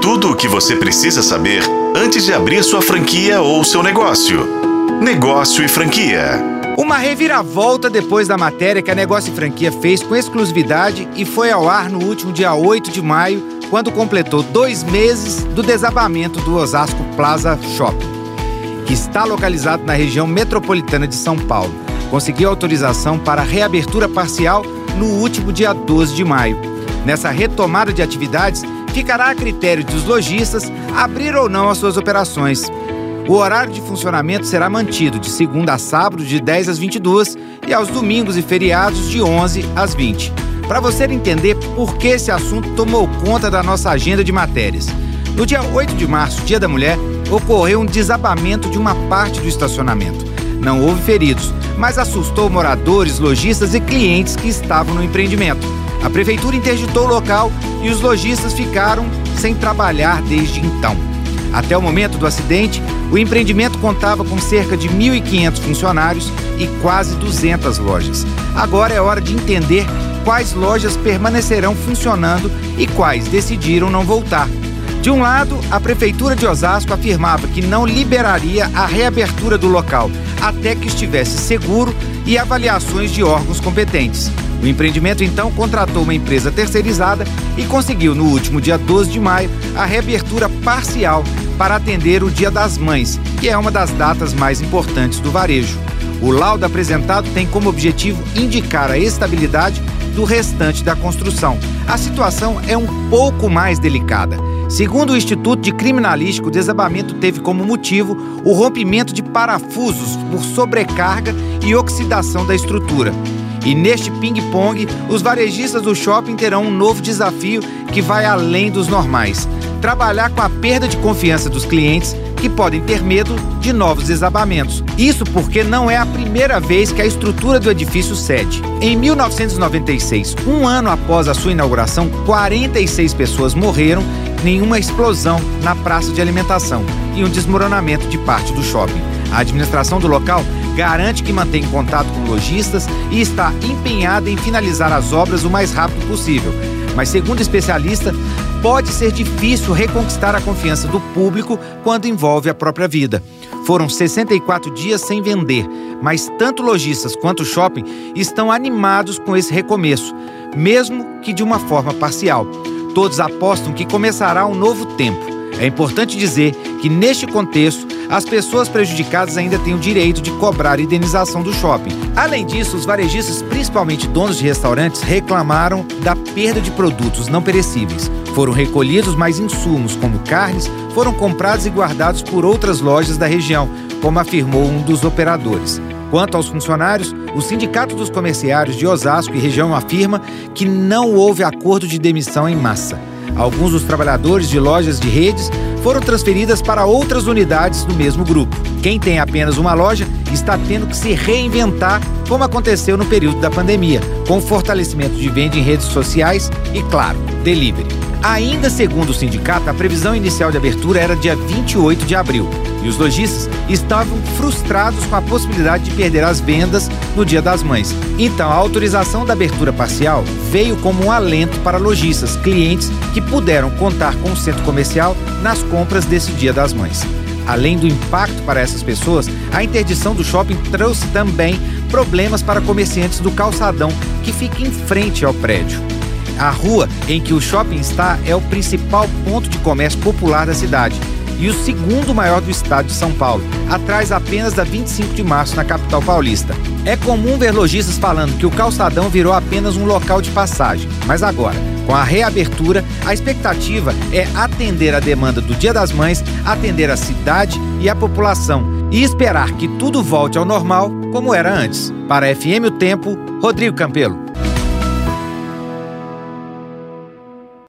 Tudo o que você precisa saber antes de abrir sua franquia ou seu negócio. Negócio e franquia. Uma reviravolta depois da matéria que a Negócio e Franquia fez com exclusividade e foi ao ar no último dia 8 de maio, quando completou dois meses do desabamento do Osasco Plaza Shopping, que está localizado na região metropolitana de São Paulo. Conseguiu autorização para reabertura parcial no último dia 12 de maio. Nessa retomada de atividades, ficará a critério dos lojistas abrir ou não as suas operações. O horário de funcionamento será mantido de segunda a sábado, de 10 às 22 e aos domingos e feriados, de 11 às 20. Para você entender por que esse assunto tomou conta da nossa agenda de matérias. No dia 8 de março, Dia da Mulher, ocorreu um desabamento de uma parte do estacionamento. Não houve feridos, mas assustou moradores, lojistas e clientes que estavam no empreendimento. A prefeitura interditou o local e os lojistas ficaram sem trabalhar desde então. Até o momento do acidente, o empreendimento contava com cerca de 1.500 funcionários e quase 200 lojas. Agora é hora de entender quais lojas permanecerão funcionando e quais decidiram não voltar. De um lado, a Prefeitura de Osasco afirmava que não liberaria a reabertura do local até que estivesse seguro e avaliações de órgãos competentes. O empreendimento então contratou uma empresa terceirizada e conseguiu, no último dia 12 de maio, a reabertura parcial para atender o Dia das Mães, que é uma das datas mais importantes do varejo. O laudo apresentado tem como objetivo indicar a estabilidade do restante da construção. A situação é um pouco mais delicada. Segundo o Instituto de Criminalística, o desabamento teve como motivo o rompimento de parafusos por sobrecarga e oxidação da estrutura. E neste ping-pong, os varejistas do shopping terão um novo desafio que vai além dos normais: trabalhar com a perda de confiança dos clientes que podem ter medo de novos desabamentos. Isso porque não é a primeira vez que a estrutura do edifício cede. Em 1996, um ano após a sua inauguração, 46 pessoas morreram em uma explosão na praça de alimentação e um desmoronamento de parte do shopping. A administração do local garante que mantém contato com lojistas e está empenhada em finalizar as obras o mais rápido possível. Mas, segundo especialista, pode ser difícil reconquistar a confiança do público quando envolve a própria vida. Foram 64 dias sem vender, mas tanto lojistas quanto shopping estão animados com esse recomeço, mesmo que de uma forma parcial. Todos apostam que começará um novo tempo. É importante dizer que, neste contexto, as pessoas prejudicadas ainda têm o direito de cobrar indenização do shopping. Além disso, os varejistas, principalmente donos de restaurantes, reclamaram da perda de produtos não perecíveis. Foram recolhidos mais insumos, como carnes, foram comprados e guardados por outras lojas da região, como afirmou um dos operadores. Quanto aos funcionários, o Sindicato dos Comerciários de Osasco e região afirma que não houve acordo de demissão em massa. Alguns dos trabalhadores de lojas de redes foram transferidas para outras unidades do mesmo grupo. Quem tem apenas uma loja está tendo que se reinventar, como aconteceu no período da pandemia, com fortalecimento de venda em redes sociais e, claro, delivery. Ainda segundo o sindicato, a previsão inicial de abertura era dia 28 de abril e os lojistas estavam frustrados com a possibilidade de perder as vendas no Dia das Mães. Então, a autorização da abertura parcial veio como um alento para lojistas, clientes que puderam contar com o centro comercial nas compras desse Dia das Mães. Além do impacto para essas pessoas, a interdição do shopping trouxe também problemas para comerciantes do calçadão que fica em frente ao prédio. A rua em que o shopping está é o principal ponto de comércio popular da cidade e o segundo maior do estado de São Paulo, atrás apenas da 25 de março na capital paulista. É comum ver lojistas falando que o calçadão virou apenas um local de passagem, mas agora, com a reabertura, a expectativa é atender a demanda do Dia das Mães, atender a cidade e a população e esperar que tudo volte ao normal como era antes. Para a FM O Tempo, Rodrigo Campelo.